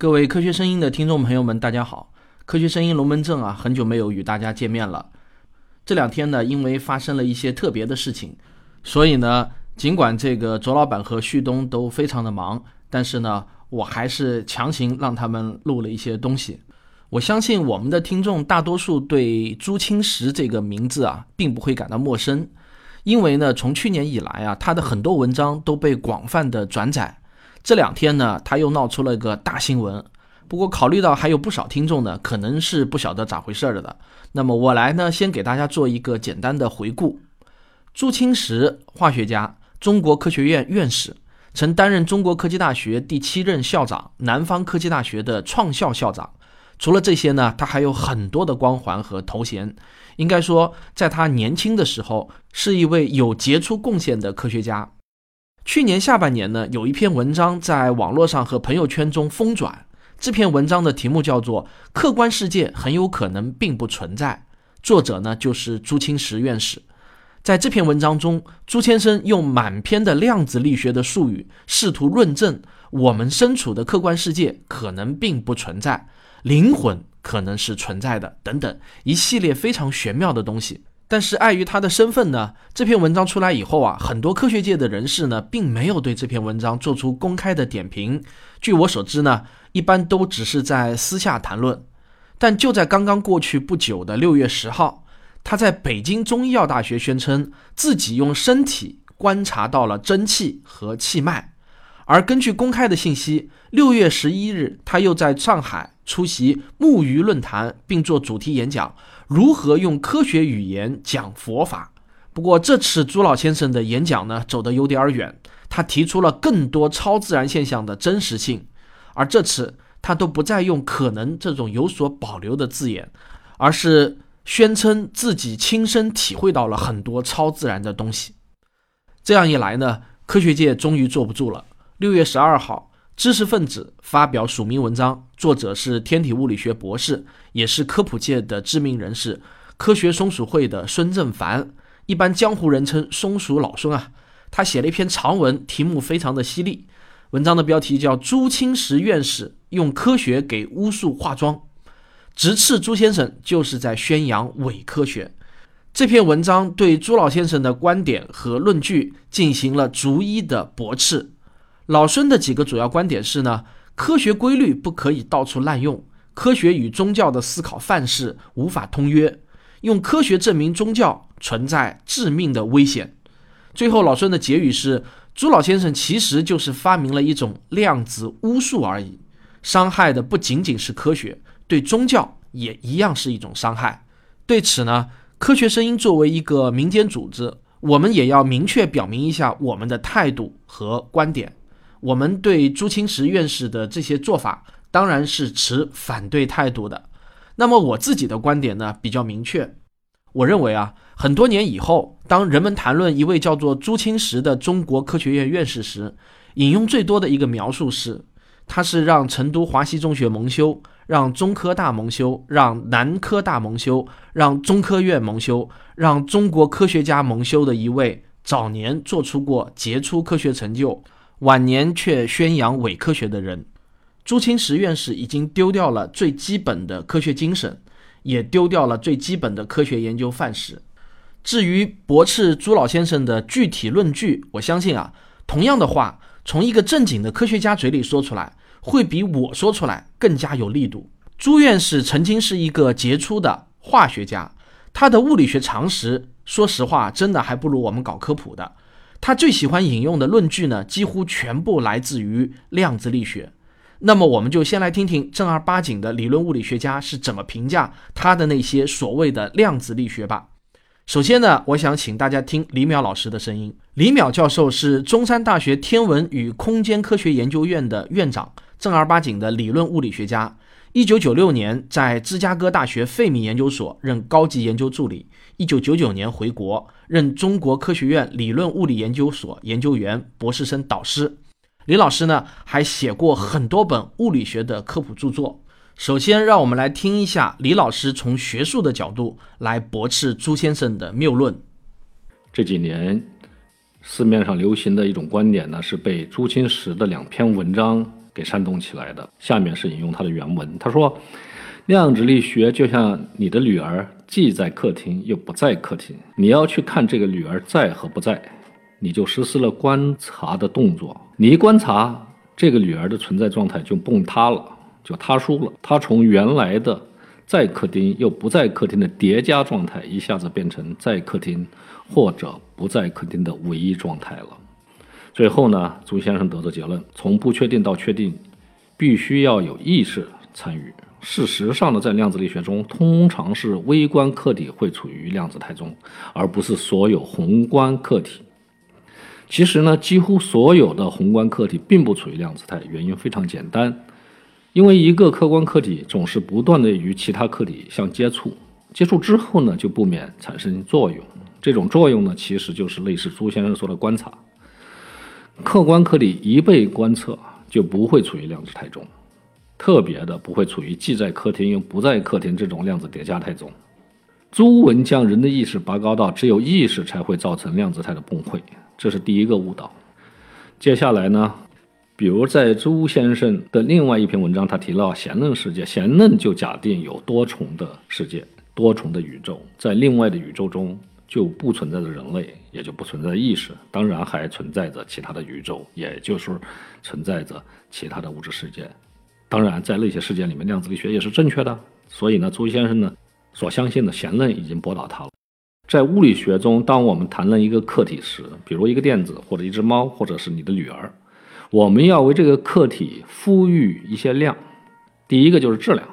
各位科学声音的听众朋友们，大家好！科学声音龙门阵啊，很久没有与大家见面了。这两天呢，因为发生了一些特别的事情，所以呢，尽管这个卓老板和旭东都非常的忙，但是呢，我还是强行让他们录了一些东西。我相信我们的听众大多数对朱清时这个名字啊，并不会感到陌生，因为呢，从去年以来啊，他的很多文章都被广泛的转载。这两天呢，他又闹出了一个大新闻。不过考虑到还有不少听众呢，可能是不晓得咋回事儿的，那么我来呢，先给大家做一个简单的回顾。朱清时，化学家，中国科学院院士，曾担任中国科技大学第七任校长，南方科技大学的创校校长。除了这些呢，他还有很多的光环和头衔。应该说，在他年轻的时候，是一位有杰出贡献的科学家。去年下半年呢，有一篇文章在网络上和朋友圈中疯转。这篇文章的题目叫做《客观世界很有可能并不存在》，作者呢就是朱清时院士。在这篇文章中，朱先生用满篇的量子力学的术语，试图论证我们身处的客观世界可能并不存在，灵魂可能是存在的，等等一系列非常玄妙的东西。但是碍于他的身份呢，这篇文章出来以后啊，很多科学界的人士呢，并没有对这篇文章做出公开的点评。据我所知呢，一般都只是在私下谈论。但就在刚刚过去不久的六月十号，他在北京中医药大学宣称自己用身体观察到了真气和气脉。而根据公开的信息，六月十一日，他又在上海出席木鱼论坛，并做主题演讲。如何用科学语言讲佛法？不过这次朱老先生的演讲呢，走得有点远。他提出了更多超自然现象的真实性，而这次他都不再用“可能”这种有所保留的字眼，而是宣称自己亲身体会到了很多超自然的东西。这样一来呢，科学界终于坐不住了。六月十二号。知识分子发表署名文章，作者是天体物理学博士，也是科普界的知名人士，科学松鼠会的孙正凡，一般江湖人称松鼠老孙啊。他写了一篇长文，题目非常的犀利，文章的标题叫《朱清时院士用科学给巫术化妆》，直斥朱先生就是在宣扬伪科学。这篇文章对朱老先生的观点和论据进行了逐一的驳斥。老孙的几个主要观点是呢，科学规律不可以到处滥用，科学与宗教的思考范式无法通约，用科学证明宗教存在致命的危险。最后，老孙的结语是：朱老先生其实就是发明了一种量子巫术而已，伤害的不仅仅是科学，对宗教也一样是一种伤害。对此呢，科学声音作为一个民间组织，我们也要明确表明一下我们的态度和观点。我们对朱清时院士的这些做法当然是持反对态度的。那么我自己的观点呢比较明确，我认为啊，很多年以后，当人们谈论一位叫做朱清时的中国科学院院士时，引用最多的一个描述是，他是让成都华西中学蒙羞，让中科大蒙羞，让南科大蒙羞，让中科院蒙羞，让中国科学家蒙羞的一位早年做出过杰出科学成就。晚年却宣扬伪科学的人，朱清时院士已经丢掉了最基本的科学精神，也丢掉了最基本的科学研究范式。至于驳斥朱老先生的具体论据，我相信啊，同样的话从一个正经的科学家嘴里说出来，会比我说出来更加有力度。朱院士曾经是一个杰出的化学家，他的物理学常识，说实话，真的还不如我们搞科普的。他最喜欢引用的论据呢，几乎全部来自于量子力学。那么，我们就先来听听正儿八经的理论物理学家是怎么评价他的那些所谓的量子力学吧。首先呢，我想请大家听李淼老师的声音。李淼教授是中山大学天文与空间科学研究院的院长，正儿八经的理论物理学家。一九九六年在芝加哥大学费米研究所任高级研究助理。一九九九年回国，任中国科学院理论物理研究所研究员、博士生导师。李老师呢，还写过很多本物理学的科普著作。首先，让我们来听一下李老师从学术的角度来驳斥朱先生的谬论。这几年市面上流行的一种观点呢，是被朱清时的两篇文章给煽动起来的。下面是引用他的原文，他说：“量子力学就像你的女儿，既在客厅又不在客厅，你要去看这个女儿在和不在，你就实施了观察的动作。你一观察，这个女儿的存在状态就崩塌了，就塌书了。她从原来的在客厅又不在客厅的叠加状态，一下子变成在客厅或者不在客厅的唯一状态了。”最后呢，朱先生得出结论：从不确定到确定，必须要有意识参与。事实上呢，在量子力学中，通常是微观客体会处于量子态中，而不是所有宏观客体。其实呢，几乎所有的宏观客体并不处于量子态，原因非常简单，因为一个客观客体总是不断的与其他客体相接触，接触之后呢，就不免产生作用。这种作用呢，其实就是类似朱先生说的观察。客观客体一被观测，就不会处于量子态中，特别的不会处于既在客厅又不在客厅这种量子叠加态中。朱文将人的意识拔高到只有意识才会造成量子态的崩溃，这是第一个误导。接下来呢，比如在朱先生的另外一篇文章，他提到弦论世界，弦论就假定有多重的世界、多重的宇宙，在另外的宇宙中。就不存在着人类，也就不存在意识，当然还存在着其他的宇宙，也就是存在着其他的物质世界。当然，在那些世界里面，量子力学也是正确的。所以呢，朱先生呢所相信的弦论已经驳倒他了。在物理学中，当我们谈论一个客体时，比如一个电子，或者一只猫，或者是你的女儿，我们要为这个客体赋予一些量。第一个就是质量，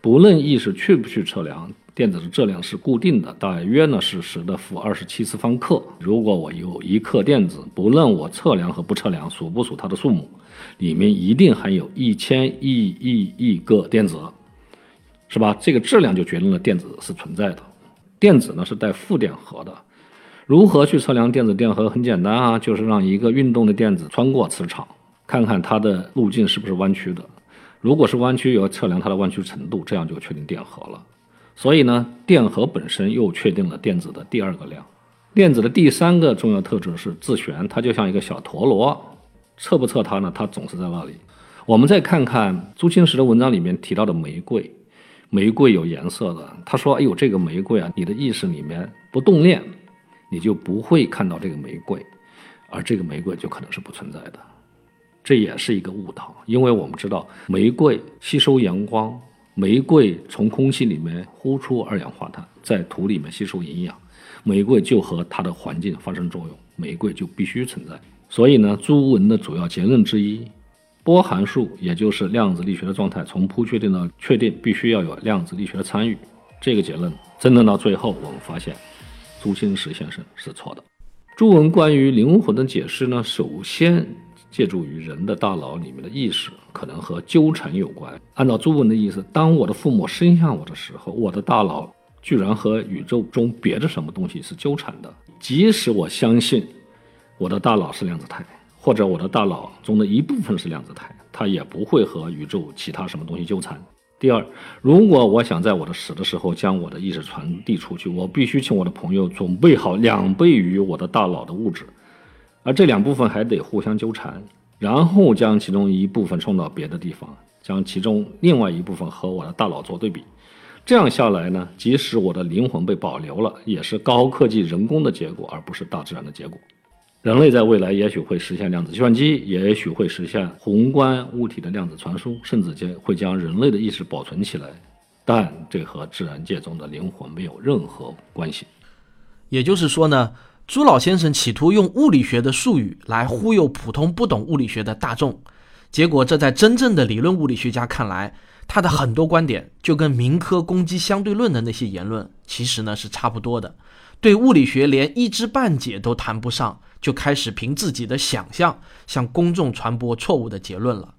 不论意识去不去测量。电子的质量是固定的，大约呢是十的负二十七次方克。如果我有一克电子，不论我测量和不测量，数不数它的数目，里面一定含有一千亿亿亿个电子，是吧？这个质量就决定了电子是存在的。电子呢是带负电荷的。如何去测量电子电荷？很简单啊，就是让一个运动的电子穿过磁场，看看它的路径是不是弯曲的。如果是弯曲，要测量它的弯曲程度，这样就确定电荷了。所以呢，电荷本身又确定了电子的第二个量。电子的第三个重要特质是自旋，它就像一个小陀螺，测不测它呢？它总是在那里。我们再看看朱清时的文章里面提到的玫瑰，玫瑰有颜色的。他说：“哎呦，这个玫瑰啊，你的意识里面不动念，你就不会看到这个玫瑰，而这个玫瑰就可能是不存在的。”这也是一个误导，因为我们知道玫瑰吸收阳光。玫瑰从空气里面呼出二氧化碳，在土里面吸收营养，玫瑰就和它的环境发生作用，玫瑰就必须存在。所以呢，朱文的主要结论之一，波函数也就是量子力学的状态，从不确定到确定，必须要有量子力学的参与。这个结论真的到最后，我们发现朱清时先生是错的。朱文关于灵魂的解释呢，首先。借助于人的大脑里面的意识，可能和纠缠有关。按照朱文的意思，当我的父母生下我的时候，我的大脑居然和宇宙中别的什么东西是纠缠的。即使我相信我的大脑是量子态，或者我的大脑中的一部分是量子态，它也不会和宇宙其他什么东西纠缠。第二，如果我想在我的死的时候将我的意识传递出去，我必须请我的朋友准备好两倍于我的大脑的物质。而这两部分还得互相纠缠，然后将其中一部分送到别的地方，将其中另外一部分和我的大脑做对比。这样下来呢，即使我的灵魂被保留了，也是高科技人工的结果，而不是大自然的结果。人类在未来也许会实现量子计算机，也许会实现宏观物体的量子传输，甚至将会将人类的意识保存起来，但这和自然界中的灵魂没有任何关系。也就是说呢？朱老先生企图用物理学的术语来忽悠普通不懂物理学的大众，结果这在真正的理论物理学家看来，他的很多观点就跟民科攻击相对论的那些言论其实呢是差不多的，对物理学连一知半解都谈不上，就开始凭自己的想象向公众传播错误的结论了。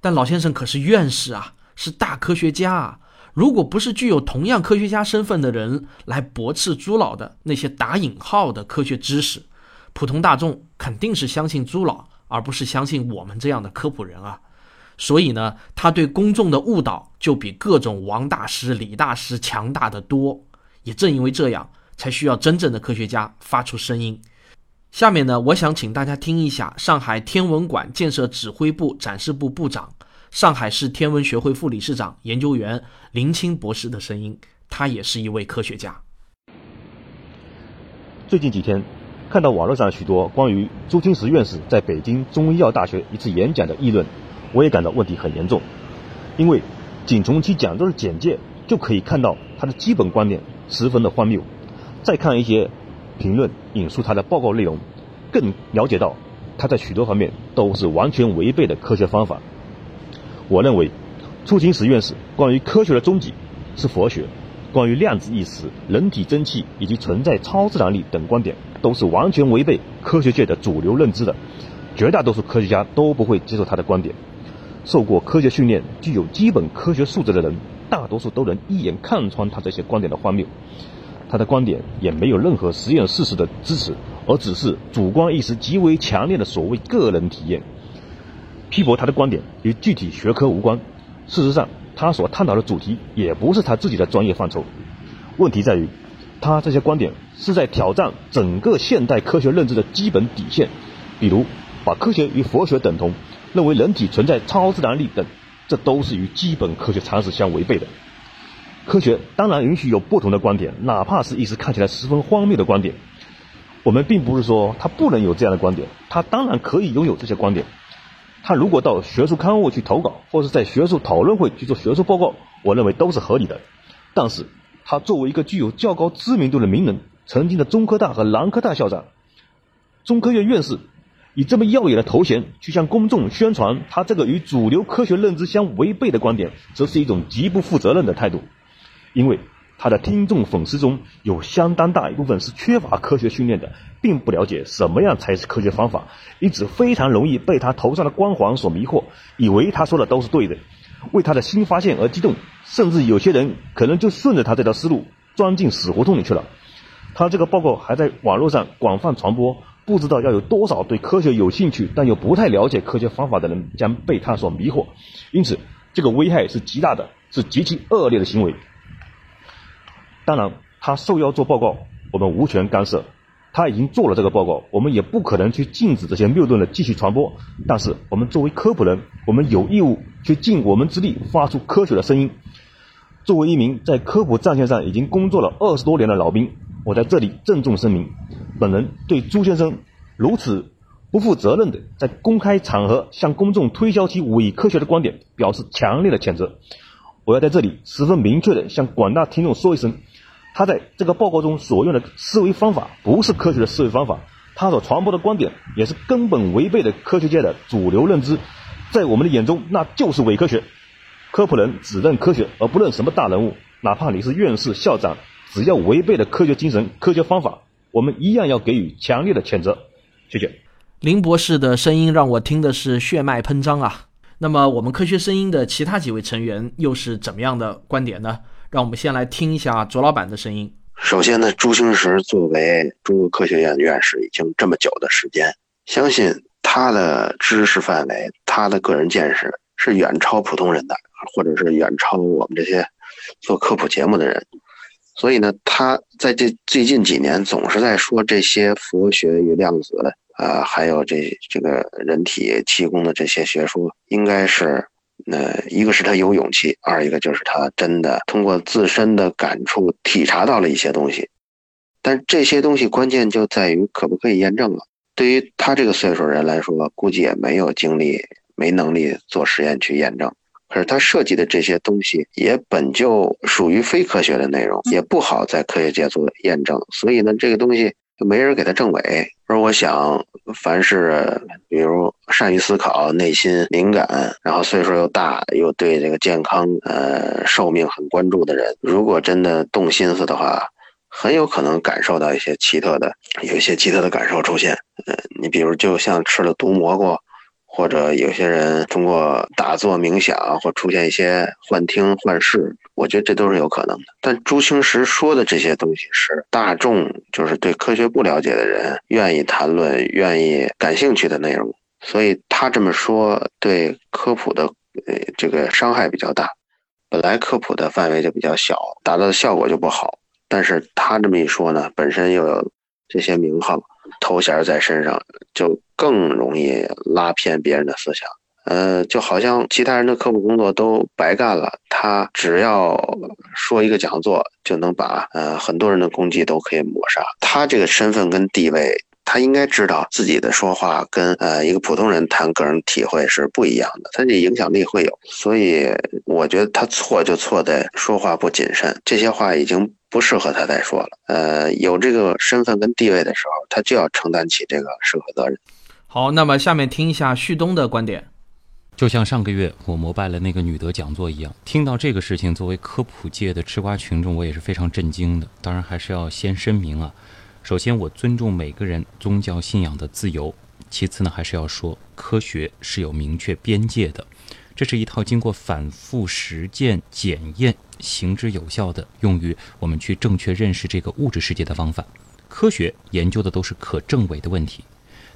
但老先生可是院士啊，是大科学家啊。如果不是具有同样科学家身份的人来驳斥朱老的那些打引号的科学知识，普通大众肯定是相信朱老，而不是相信我们这样的科普人啊。所以呢，他对公众的误导就比各种王大师、李大师强大的多。也正因为这样，才需要真正的科学家发出声音。下面呢，我想请大家听一下上海天文馆建设指挥部展示部部长、上海市天文学会副理事长、研究员林清博士的声音。他也是一位科学家。最近几天，看到网络上许多关于朱清时院士在北京中医药大学一次演讲的议论，我也感到问题很严重。因为仅从其讲座的简介就可以看到他的基本观点十分的荒谬。再看一些。评论引述他的报告内容，更了解到他在许多方面都是完全违背的科学方法。我认为，出清时院士关于科学的终极是佛学，关于量子意识、人体真气以及存在超自然力等观点，都是完全违背科学界的主流认知的。绝大多数科学家都不会接受他的观点。受过科学训练、具有基本科学素质的人，大多数都能一眼看穿他这些观点的荒谬。他的观点也没有任何实验事实的支持，而只是主观意识极为强烈的所谓个人体验。批驳他的观点与具体学科无关。事实上，他所探讨的主题也不是他自己的专业范畴。问题在于，他这些观点是在挑战整个现代科学认知的基本底线，比如把科学与佛学等同，认为人体存在超自然力等，这都是与基本科学常识相违背的。科学当然允许有不同的观点，哪怕是一时看起来十分荒谬的观点。我们并不是说他不能有这样的观点，他当然可以拥有这些观点。他如果到学术刊物去投稿，或是在学术讨论会去做学术报告，我认为都是合理的。但是，他作为一个具有较高知名度的名人，曾经的中科大和南科大校长、中科院院士，以这么耀眼的头衔去向公众宣传他这个与主流科学认知相违背的观点，则是一种极不负责任的态度。因为他的听众粉丝中有相当大一部分是缺乏科学训练的，并不了解什么样才是科学方法，因此非常容易被他头上的光环所迷惑，以为他说的都是对的，为他的新发现而激动，甚至有些人可能就顺着他这条思路钻进死胡同里去了。他这个报告还在网络上广泛传播，不知道要有多少对科学有兴趣但又不太了解科学方法的人将被他所迷惑，因此这个危害是极大的，是极其恶劣的行为。当然，他受邀做报告，我们无权干涉。他已经做了这个报告，我们也不可能去禁止这些谬论的继续传播。但是，我们作为科普人，我们有义务去尽我们之力，发出科学的声音。作为一名在科普战线上已经工作了二十多年的老兵，我在这里郑重声明：本人对朱先生如此不负责任的在公开场合向公众推销其伪科学的观点，表示强烈的谴责。我要在这里十分明确的向广大听众说一声。他在这个报告中所用的思维方法不是科学的思维方法，他所传播的观点也是根本违背的科学界的主流认知，在我们的眼中那就是伪科学。科普人只认科学而不认什么大人物，哪怕你是院士、校长，只要违背了科学精神、科学方法，我们一样要给予强烈的谴责。谢谢。林博士的声音让我听的是血脉喷张啊。那么我们科学声音的其他几位成员又是怎么样的观点呢？让我们先来听一下卓老板的声音。首先呢，朱清时作为中国科学院院士，已经这么久的时间，相信他的知识范围、他的个人见识是远超普通人的，或者是远超我们这些做科普节目的人。所以呢，他在这最近几年总是在说这些佛学与量子啊，还有这这个人体气功的这些学说，应该是。那一个是他有勇气，二一个就是他真的通过自身的感触体察到了一些东西，但这些东西关键就在于可不可以验证了。对于他这个岁数人来说，估计也没有精力、没能力做实验去验证。可是他设计的这些东西也本就属于非科学的内容，也不好在科学界做验证，所以呢，这个东西。就没人给他证伪，而我想，凡是比如善于思考、内心敏感，然后岁数又大，又对这个健康、呃寿命很关注的人，如果真的动心思的话，很有可能感受到一些奇特的、有一些奇特的感受出现。呃，你比如就像吃了毒蘑菇。或者有些人通过打坐冥想，或出现一些幻听幻视，我觉得这都是有可能的。但朱清时说的这些东西是大众，就是对科学不了解的人愿意谈论、愿意感兴趣的内容，所以他这么说对科普的呃这个伤害比较大。本来科普的范围就比较小，达到的效果就不好。但是他这么一说呢，本身又有这些名号，头衔在身上，就更容易拉偏别人的思想。呃，就好像其他人的科普工作都白干了，他只要说一个讲座，就能把呃很多人的攻击都可以抹杀。他这个身份跟地位，他应该知道自己的说话跟呃一个普通人谈个人体会是不一样的，他这影响力会有。所以我觉得他错就错在说话不谨慎，这些话已经不适合他再说了。呃，有这个身份跟地位的时候，他就要承担起这个社会责任。好，那么下面听一下旭东的观点。就像上个月我膜拜了那个女德讲座一样，听到这个事情，作为科普界的吃瓜群众，我也是非常震惊的。当然，还是要先声明啊，首先我尊重每个人宗教信仰的自由，其次呢，还是要说科学是有明确边界的，这是一套经过反复实践检验、行之有效的，用于我们去正确认识这个物质世界的方法。科学研究的都是可证伪的问题。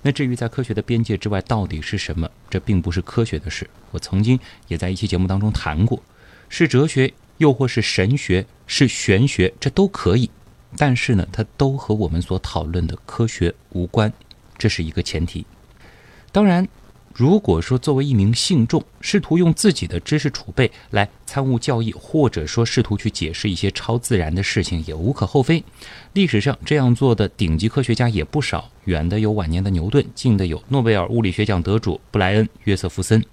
那至于在科学的边界之外到底是什么，这并不是科学的事。我曾经也在一期节目当中谈过，是哲学，又或是神学，是玄学，这都可以。但是呢，它都和我们所讨论的科学无关，这是一个前提。当然。如果说作为一名信众，试图用自己的知识储备来参悟教义，或者说试图去解释一些超自然的事情，也无可厚非。历史上这样做的顶级科学家也不少，远的有晚年的牛顿，近的有诺贝尔物理学奖得主布莱恩·约瑟夫森。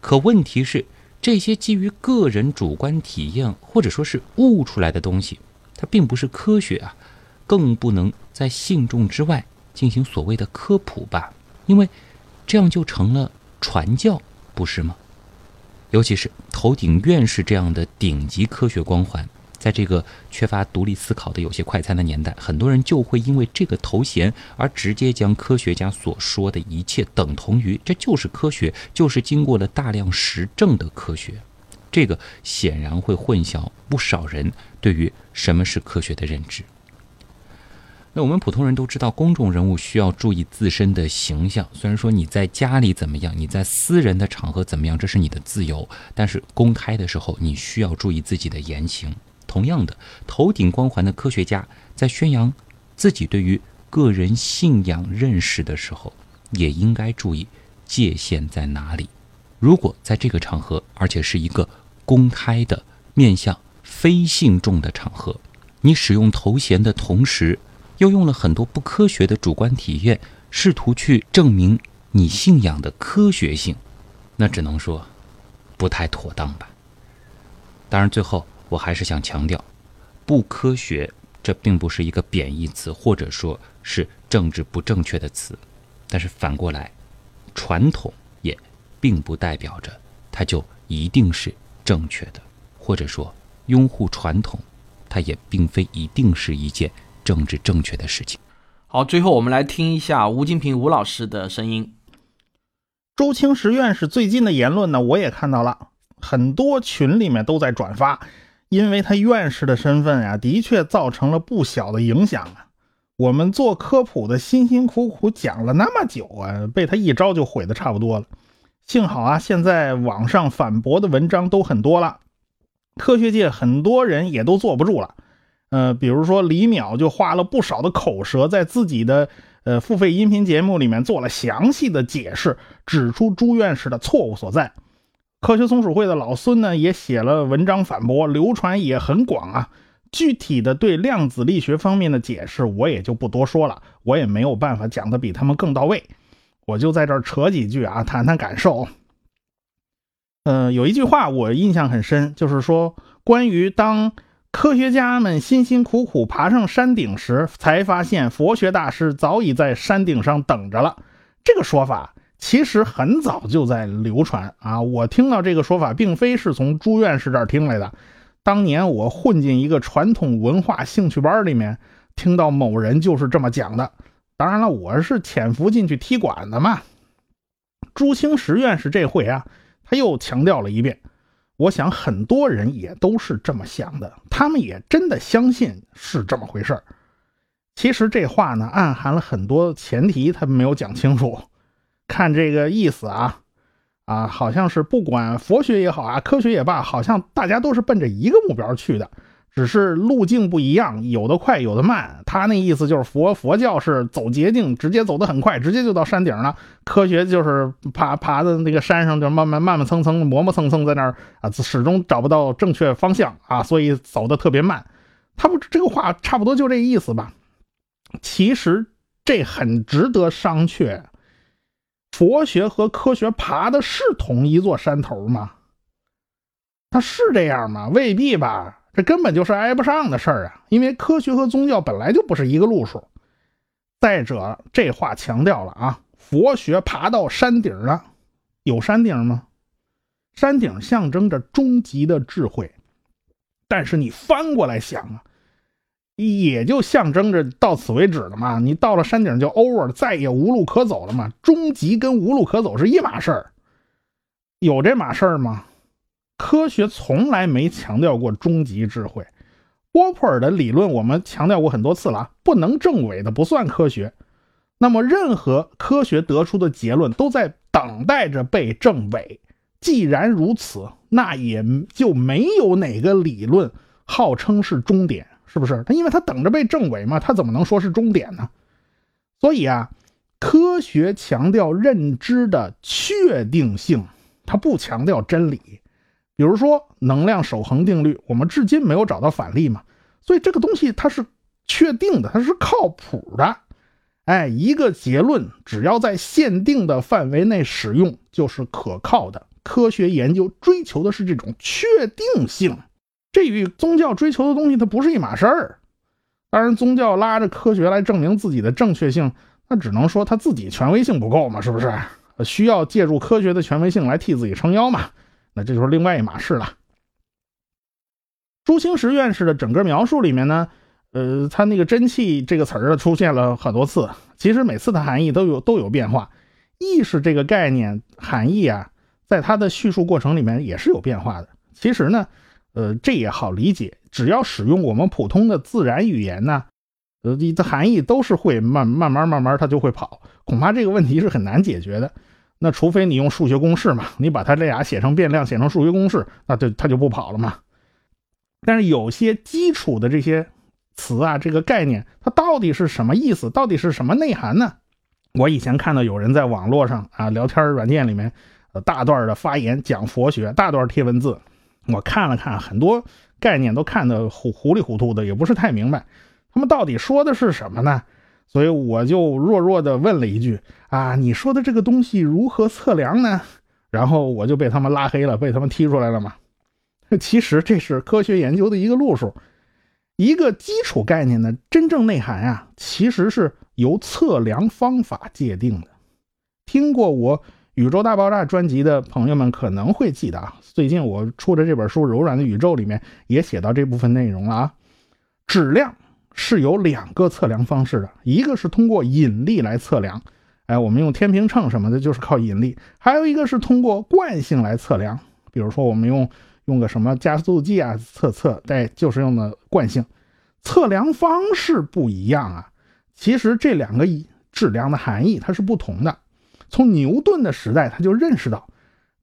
可问题是，这些基于个人主观体验或者说是悟出来的东西，它并不是科学啊，更不能在信众之外进行所谓的科普吧，因为。这样就成了传教，不是吗？尤其是头顶院士这样的顶级科学光环，在这个缺乏独立思考的有些快餐的年代，很多人就会因为这个头衔而直接将科学家所说的一切等同于这就是科学，就是经过了大量实证的科学。这个显然会混淆不少人对于什么是科学的认知。那我们普通人都知道，公众人物需要注意自身的形象。虽然说你在家里怎么样，你在私人的场合怎么样，这是你的自由，但是公开的时候，你需要注意自己的言行。同样的，头顶光环的科学家在宣扬自己对于个人信仰认识的时候，也应该注意界限在哪里。如果在这个场合，而且是一个公开的面向非信众的场合，你使用头衔的同时，又用了很多不科学的主观体验，试图去证明你信仰的科学性，那只能说不太妥当吧。当然，最后我还是想强调，不科学这并不是一个贬义词，或者说是政治不正确的词。但是反过来，传统也并不代表着它就一定是正确的，或者说拥护传统，它也并非一定是一件。政治正确的事情。好，最后我们来听一下吴金平吴老师的声音。周清时院士最近的言论呢，我也看到了，很多群里面都在转发，因为他院士的身份啊，的确造成了不小的影响啊。我们做科普的辛辛苦苦讲了那么久啊，被他一招就毁的差不多了。幸好啊，现在网上反驳的文章都很多了，科学界很多人也都坐不住了。呃，比如说李淼就花了不少的口舌，在自己的呃付费音频节目里面做了详细的解释，指出朱院士的错误所在。科学松鼠会的老孙呢，也写了文章反驳，流传也很广啊。具体的对量子力学方面的解释，我也就不多说了，我也没有办法讲的比他们更到位，我就在这儿扯几句啊，谈谈感受。呃，有一句话我印象很深，就是说关于当。科学家们辛辛苦苦爬上山顶时，才发现佛学大师早已在山顶上等着了。这个说法其实很早就在流传啊！我听到这个说法，并非是从朱院士这儿听来的。当年我混进一个传统文化兴趣班里面，听到某人就是这么讲的。当然了，我是潜伏进去踢馆的嘛。朱清时院士这回啊，他又强调了一遍。我想很多人也都是这么想的，他们也真的相信是这么回事其实这话呢，暗含了很多前提，他没有讲清楚。看这个意思啊，啊，好像是不管佛学也好啊，科学也罢，好像大家都是奔着一个目标去的，只是路径不一样，有的快，有的慢。他那意思就是佛佛教是走捷径，直接走得很快，直接就到山顶了。科学就是爬爬的那个山上，就慢慢慢慢蹭蹭磨磨蹭蹭在那儿啊，始终找不到正确方向啊，所以走得特别慢。他不这个话差不多就这意思吧？其实这很值得商榷。佛学和科学爬的是同一座山头吗？他是这样吗？未必吧。这根本就是挨不上的事儿啊！因为科学和宗教本来就不是一个路数。再者，这话强调了啊，佛学爬到山顶了，有山顶吗？山顶象征着终极的智慧，但是你翻过来想啊，也就象征着到此为止了嘛。你到了山顶就 over，再也无路可走了嘛。终极跟无路可走是一码事儿，有这码事儿吗？科学从来没强调过终极智慧。波普尔的理论我们强调过很多次了，不能证伪的不算科学。那么，任何科学得出的结论都在等待着被证伪。既然如此，那也就没有哪个理论号称是终点，是不是？他因为他等着被证伪嘛，他怎么能说是终点呢？所以啊，科学强调认知的确定性，它不强调真理。比如说能量守恒定律，我们至今没有找到反例嘛，所以这个东西它是确定的，它是靠谱的。哎，一个结论只要在限定的范围内使用，就是可靠的。科学研究追求的是这种确定性，这与宗教追求的东西它不是一码事儿。当然，宗教拉着科学来证明自己的正确性，那只能说他自己权威性不够嘛，是不是？需要借助科学的权威性来替自己撑腰嘛？那这就是另外一码事了。朱清时院士的整个描述里面呢，呃，他那个“真气”这个词儿出现了很多次，其实每次的含义都有都有变化。意识这个概念含义啊，在他的叙述过程里面也是有变化的。其实呢，呃，这也好理解，只要使用我们普通的自然语言呢，呃，你的含义都是会慢慢慢慢慢它就会跑。恐怕这个问题是很难解决的。那除非你用数学公式嘛，你把它这俩写成变量，写成数学公式，那就它就不跑了嘛。但是有些基础的这些词啊，这个概念，它到底是什么意思？到底是什么内涵呢？我以前看到有人在网络上啊，聊天软件里面，呃，大段的发言讲佛学，大段贴文字，我看了看，很多概念都看得糊糊里糊涂的，也不是太明白，他们到底说的是什么呢？所以我就弱弱的问了一句：“啊，你说的这个东西如何测量呢？”然后我就被他们拉黑了，被他们踢出来了嘛。其实这是科学研究的一个路数，一个基础概念的真正内涵啊，其实是由测量方法界定的。听过我《宇宙大爆炸》专辑的朋友们可能会记得啊，最近我出的这本书《柔软的宇宙》里面也写到这部分内容了啊，质量。是有两个测量方式的，一个是通过引力来测量，哎，我们用天平秤什么的，就是靠引力；还有一个是通过惯性来测量，比如说我们用用个什么加速计啊测测，哎，就是用的惯性。测量方式不一样啊，其实这两个质量的含义它是不同的。从牛顿的时代他就认识到，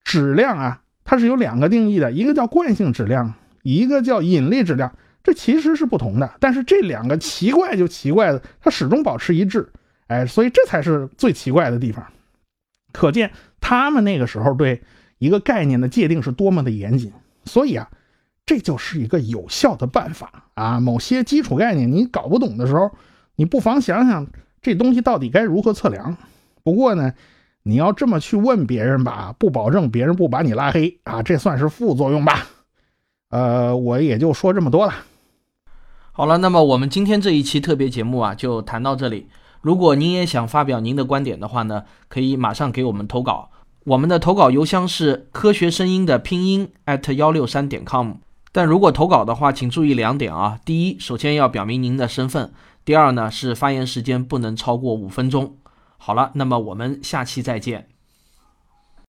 质量啊，它是有两个定义的，一个叫惯性质量，一个叫引力质量。这其实是不同的，但是这两个奇怪就奇怪的，它始终保持一致，哎，所以这才是最奇怪的地方。可见他们那个时候对一个概念的界定是多么的严谨。所以啊，这就是一个有效的办法啊。某些基础概念你搞不懂的时候，你不妨想想这东西到底该如何测量。不过呢，你要这么去问别人吧，不保证别人不把你拉黑啊，这算是副作用吧。呃，我也就说这么多了。好了，那么我们今天这一期特别节目啊，就谈到这里。如果您也想发表您的观点的话呢，可以马上给我们投稿。我们的投稿邮箱是科学声音的拼音 at 幺六三点 com。但如果投稿的话，请注意两点啊。第一，首先要表明您的身份；第二呢，是发言时间不能超过五分钟。好了，那么我们下期再见。